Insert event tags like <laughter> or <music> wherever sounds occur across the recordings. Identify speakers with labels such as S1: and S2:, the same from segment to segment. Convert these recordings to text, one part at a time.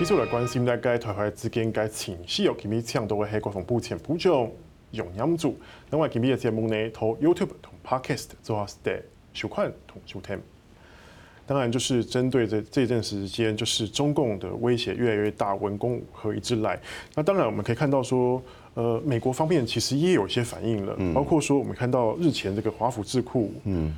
S1: 继续来关心大概台海之间嘅情势，今日请到嘅系国防部前部长杨炎柱。另外今日嘅节目呢，同 YouTube 同 Podcast 做下嘅收看同收听。当然，就是针对这这段时间，就是中共的威胁越来越大，文攻武吓一直来。那当然，我们可以看到说，呃，美国方面其实也有一些反应了，包括说我们看到日前这个华府智库，嗯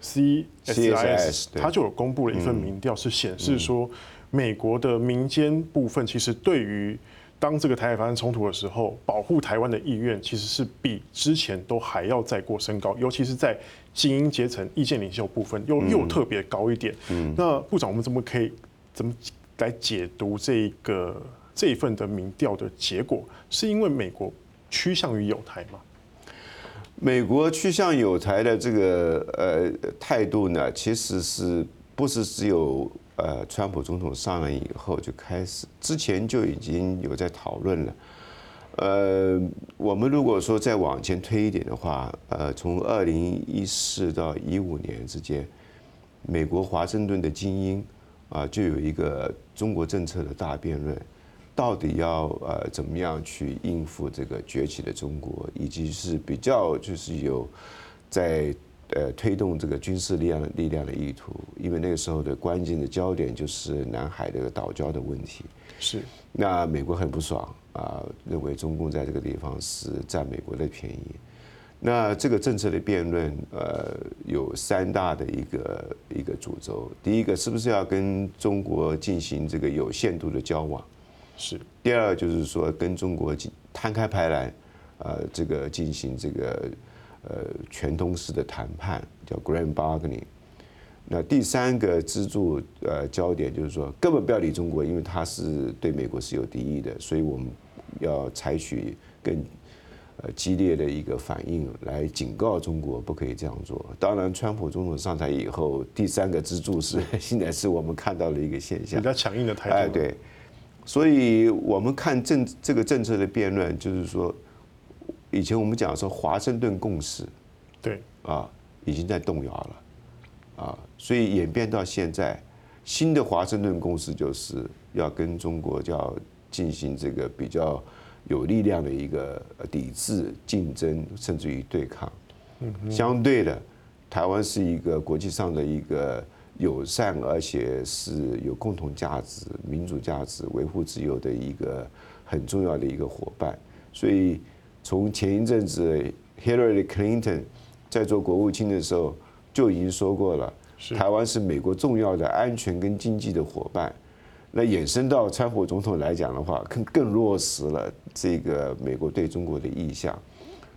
S1: ，CSIS，它就有公布了一份民调，是显示说，美国的民间部分其实对于当这个台海发生冲突的时候，保护台湾的意愿其实是比之前都还要再过升高，尤其是在精英阶层、意见领袖部分又又特别高一点。那部长，我们怎么可以怎么来解读这个这一份的民调的结果？是因为美国趋向于有台吗？
S2: 美国趋向有台的这个呃态度呢，其实是不是只有？呃，川普总统上任以后就开始，之前就已经有在讨论了。呃，我们如果说再往前推一点的话，呃，从二零一四到一五年之间，美国华盛顿的精英啊，就有一个中国政策的大辩论，到底要呃怎么样去应付这个崛起的中国，以及是比较就是有在。呃，推动这个军事力量力量的意图，因为那个时候的关键的焦点就是南海这个岛礁的问题。
S1: 是，
S2: 那美国很不爽啊，认为中共在这个地方是占美国的便宜。那这个政策的辩论，呃，有三大的一个一个主轴。第一个，是不是要跟中国进行这个有限度的交往？
S1: 是。
S2: 第二，就是说跟中国摊开牌来，呃，这个进行这个。呃，全通式的谈判叫 Grand Bargaining。那第三个支柱呃焦点就是说，根本不要理中国，因为它是对美国是有敌意的，所以我们要采取更呃激烈的一个反应来警告中国不可以这样做。当然，川普总统上台以后，第三个支柱是现在是我们看到的一个现象，
S1: 比较强硬的态度。
S2: 哎，对。所以我们看政这个政策的辩论，就是说。以前我们讲说华盛顿共识，
S1: 对
S2: 啊，已经在动摇了，啊，所以演变到现在，新的华盛顿共识就是要跟中国就要进行这个比较有力量的一个抵制、竞争，甚至于对抗。相对的，台湾是一个国际上的一个友善，而且是有共同价值、民主价值、维护自由的一个很重要的一个伙伴，所以。从前一阵子 Hillary Clinton 在做国务卿的时候就已经说过了，台湾是美国重要的安全跟经济的伙伴。那衍生到川普总统来讲的话，更更落实了这个美国对中国的意向。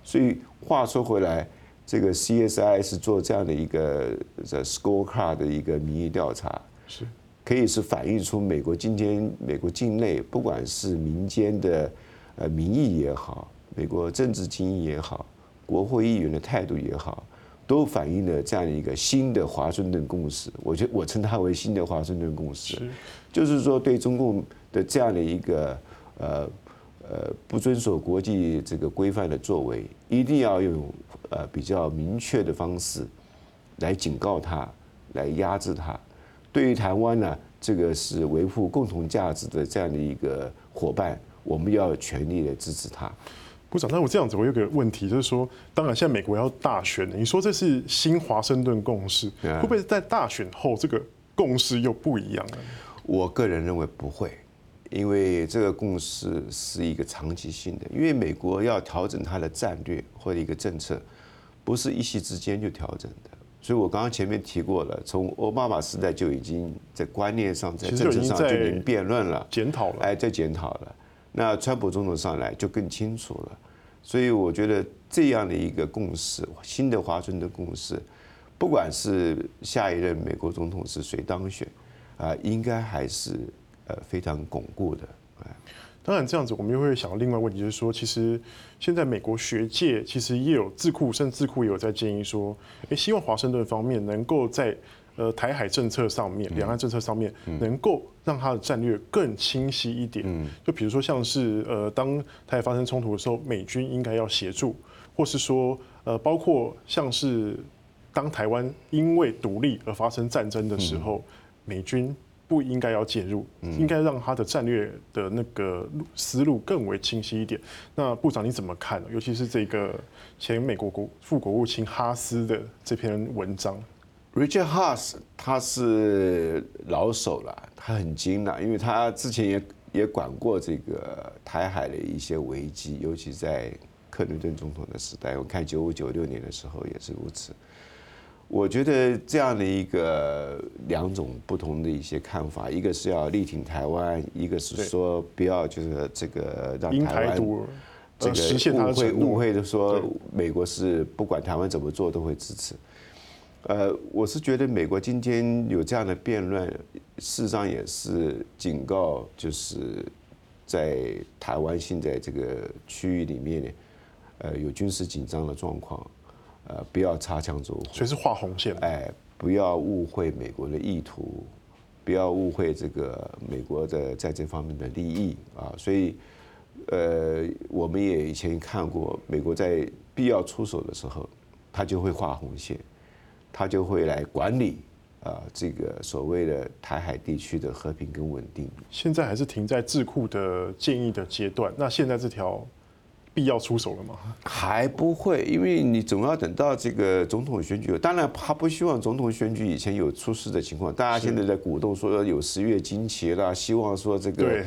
S2: 所以话说回来，这个 CSI 是做这样的一个 scorecard 的一个民意调查，
S1: 是
S2: 可以是反映出美国今天美国境内不管是民间的呃民意也好。美国政治精英也好，国会议员的态度也好，都反映了这样一个新的华盛顿共识。我觉我称它为新的华盛顿共识，就是说对中共的这样的一个呃呃不遵守国际这个规范的作为，一定要用呃比较明确的方式来警告他，来压制他。对于台湾呢，这个是维护共同价值的这样的一个伙伴，我们要全力的支持他。
S1: 部长，那我这样子，我有个问题，就是说，当然现在美国要大选，你说这是新华盛顿共识，会不会在大选后这个共识又不一样了？
S2: 我个人认为不会，因为这个共识是一个长期性的，因为美国要调整它的战略或者一个政策，不是一夕之间就调整的。所以我刚刚前面提过了，从奥巴马时代就已经在观念上、在政策上就已经辩论了、
S1: 检讨了，
S2: 哎，在检讨了。那川普总统上来就更清楚了，所以我觉得这样的一个共识，新的华盛顿共识，不管是下一任美国总统是谁当选，啊，应该还是呃非常巩固的。
S1: 当然这样子，我们又会想到另外问题，就是说，其实现在美国学界其实也有智库，甚至智库也有在建议说，诶，希望华盛顿方面能够在。呃，台海政策上面，两岸政策上面，能够让它的战略更清晰一点。就比如说，像是呃，当台海发生冲突的时候，美军应该要协助，或是说，呃，包括像是当台湾因为独立而发生战争的时候，美军不应该要介入，应该让他的战略的那个思路更为清晰一点。那部长你怎么看呢？尤其是这个前美国国副国务卿哈斯的这篇文章。
S2: Richard Haass 他是老手了，他很精了，因为他之前也也管过这个台海的一些危机，尤其在克林顿总统的时代，我看九五九六年的时候也是如此。我觉得这样的一个两种不同的一些看法，一个是要力挺台湾，一个是说不要就是这个让台湾这个误会误会的说美国是不管台湾怎么做都会支持。呃，我是觉得美国今天有这样的辩论，事实上也是警告，就是在台湾现在这个区域里面呢，呃，有军事紧张的状况，呃，不要擦枪走火。
S1: 所以是画红线。
S2: 哎，不要误会美国的意图，不要误会这个美国的在这方面的利益啊。所以，呃，我们也以前看过，美国在必要出手的时候，他就会画红线。他就会来管理啊，这个所谓的台海地区的和平跟稳定。
S1: 现在还是停在智库的建议的阶段。那现在这条必要出手了吗？
S2: 还不会，因为你总要等到这个总统选举。当然，他不希望总统选举以前有出事的情况。大家现在在鼓动说有十月惊奇啦，希望说这个。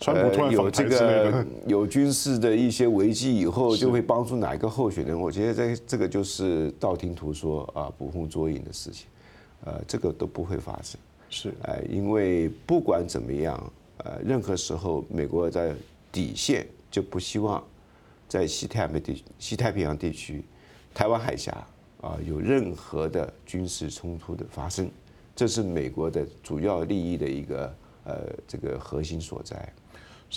S1: 川普突然
S2: 有这个 <laughs> 有军事的一些危机以后，就会帮助哪一个候选人？我觉得这这个就是道听途说啊，捕风捉影的事情，呃，这个都不会发生。
S1: 是，
S2: 哎，因为不管怎么样，呃，任何时候美国在底线就不希望在西太平地西太平洋地区、台湾海峡啊有任何的军事冲突的发生，这是美国的主要利益的一个呃这个核心所在。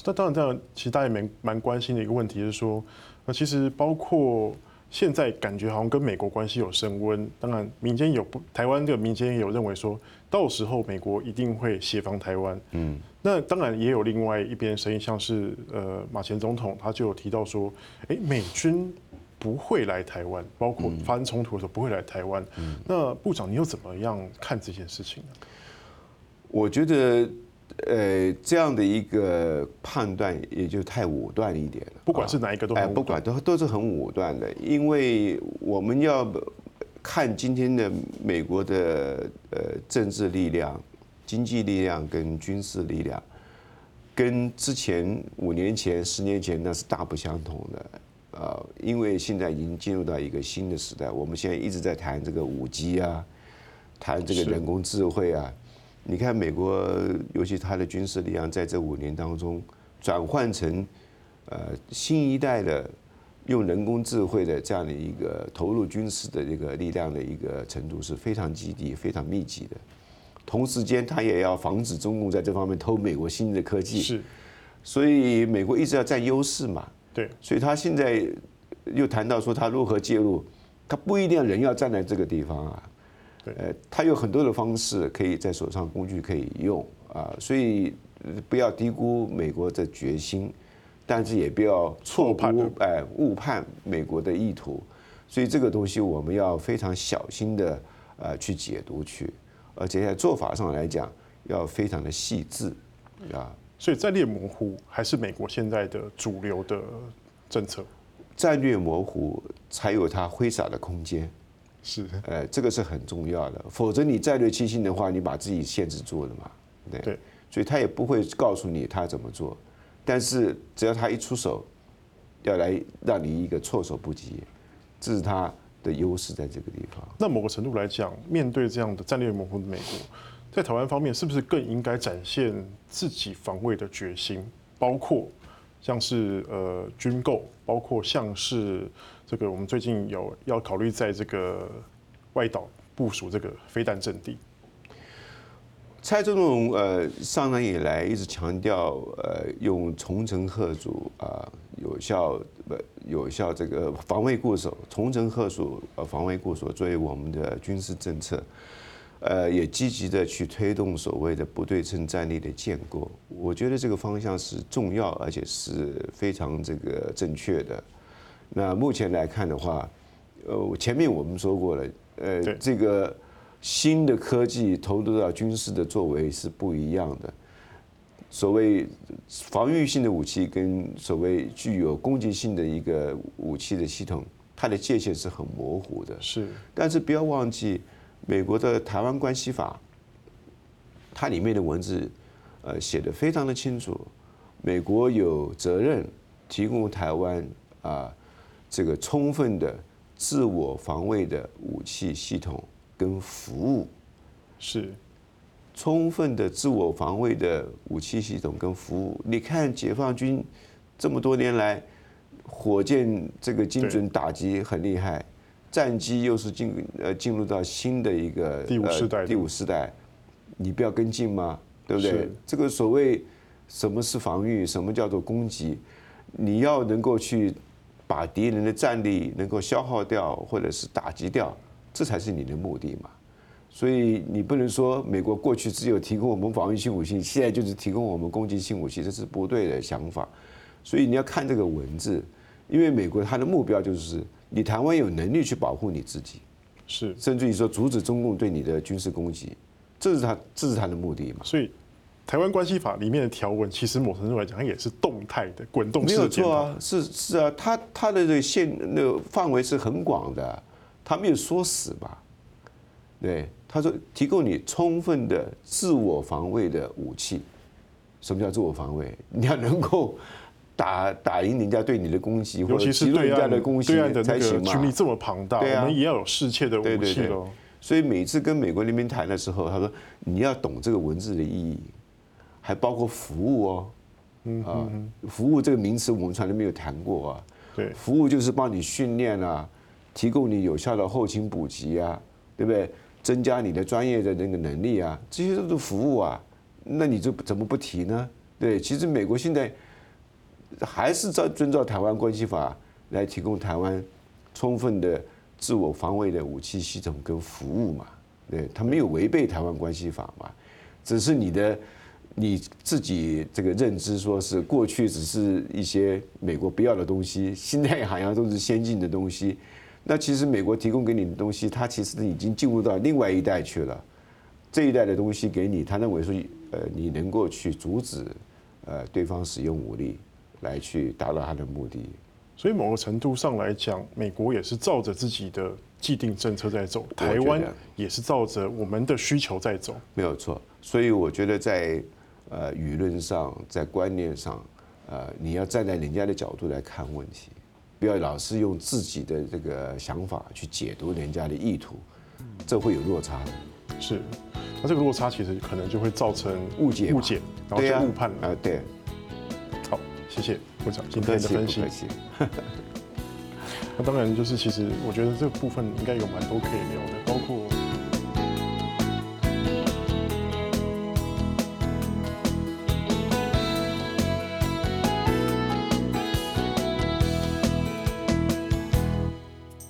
S1: 那当然，这样其实大家也蛮蛮关心的一个问题是说，那其实包括现在感觉好像跟美国关系有升温。当然，民间有不台湾的民间也有认为说，到时候美国一定会协防台湾。嗯，那当然也有另外一边声音，像是呃马前总统他就有提到说，哎，美军不会来台湾，包括发生冲突的时候不会来台湾。那部长你又怎么样看这件事情呢？
S2: 我觉得。呃，这样的一个判断也就太武断一点了。
S1: 不管是哪一个都哎，
S2: 不管都都是很武断的，因为我们要看今天的美国的呃政治力量、经济力量跟军事力量，跟之前五年前、十年前那是大不相同的。呃，因为现在已经进入到一个新的时代，我们现在一直在谈这个五 G 啊，谈这个人工智慧啊。你看，美国尤其它的军事力量，在这五年当中转换成呃新一代的用人工智慧的这样的一个投入军事的这个力量的一个程度是非常积极、非常密集的。同时间，它也要防止中共在这方面偷美国新的科技。
S1: 是，
S2: 所以美国一直要占优势嘛。
S1: 对。
S2: 所以他现在又谈到说他如何介入，他不一定要人要站在这个地方啊。呃，他有很多的方式可以在手上工具可以用啊，所以不要低估美国的决心，但是也不要错估哎误判美国的意图，所以这个东西我们要非常小心的呃去解读去，而且在做法上来讲要非常的细致啊。
S1: 所以战略模糊还是美国现在的主流的政策，
S2: 战略模糊才有它挥洒的空间。
S1: 是，
S2: 呃，这个是很重要的，否则你战略清晰的话，你把自己限制住了嘛，对，
S1: 对，
S2: 所以他也不会告诉你他怎么做，但是只要他一出手，要来让你一个措手不及，这是他的优势在这个地方。
S1: 那某个程度来讲，面对这样的战略模糊的美国，在台湾方面，是不是更应该展现自己防卫的决心，包括像是呃军购，包括像是。这个我们最近有要考虑在这个外岛部署这个飞弹阵地。
S2: 蔡总统呃上任以来一直强调呃用重层吓阻啊有效不有效这个防卫固守，重层吓阻呃防卫固守作为我们的军事政策，呃也积极的去推动所谓的不对称战力的建构。我觉得这个方向是重要而且是非常这个正确的。那目前来看的话，呃，前面我们说过了，呃，这个新的科技投入到军事的作为是不一样的。所谓防御性的武器跟所谓具有攻击性的一个武器的系统，它的界限是很模糊的。
S1: 是，
S2: 但是不要忘记，美国的《台湾关系法》，它里面的文字，呃，写的非常的清楚。美国有责任提供台湾啊，这个充分的自我防卫的武器系统跟服务。
S1: 是。
S2: 充分的自我防卫的武器系统跟服务，你看解放军这么多年来，火箭这个精准打击很厉害，战机又是进呃进入到新的一个
S1: 第五世代，
S2: 第五世代，你不要跟进吗？对不对？这个所谓什么是防御，什么叫做攻击？你要能够去把敌人的战力能够消耗掉，或者是打击掉，这才是你的目的嘛。所以你不能说美国过去只有提供我们防御性武器，现在就是提供我们攻击性武器，这是不对的想法。所以你要看这个文字，因为美国它的目标就是你台湾有能力去保护你自己，
S1: 是
S2: 甚至于说阻止中共对你的军事攻击，这是他这是他的目的嘛。
S1: 所以台湾关系法里面的条文，其实某程度来讲，它也是动态的滚动式的。
S2: 没有错啊，是是啊，它它的这个限那个范围是很广的，他没有说死吧？对。他说：“提供你充分的自我防卫的武器。什么叫自我防卫？你要能够打打赢人家对你的攻击，或者击落人家的攻击才行嘛。
S1: 军力这么庞大，我们也要有世界的武器喽。
S2: 所以每次跟美国那边谈的时候，他说你要懂这个文字的意义，还包括服务哦。嗯啊，服务这个名词我们从来没有谈过啊。
S1: 对，
S2: 服务就是帮你训练啊，提供你有效的后勤补给啊，对不对？”增加你的专业的那个能力啊，这些都是服务啊，那你就怎么不提呢？对，其实美国现在还是照遵照台湾关系法来提供台湾充分的自我防卫的武器系统跟服务嘛，对，他没有违背台湾关系法嘛，只是你的你自己这个认知说是过去只是一些美国不要的东西，现在好像都是先进的东西。那其实美国提供给你的东西，它其实已经进入到另外一代去了。这一代的东西给你，他认为说，呃，你能够去阻止，呃，对方使用武力来去达到他的目的。
S1: 所以某个程度上来讲，美国也是照着自己的既定政策在走，台湾也是照着我们的需求在走。
S2: 没有错。所以我觉得在呃舆论上，在观念上，呃，你要站在人家的角度来看问题。不要老是用自己的这个想法去解读人家的意图，这会有落差。
S1: 是，那这个落差其实可能就会造成
S2: 误解，
S1: 误解，然后就误判了。
S2: 啊，对。
S1: 好，谢谢部长今天的分析。<laughs> 那当然就是，其实我觉得这个部分应该有蛮多可以聊的，包括。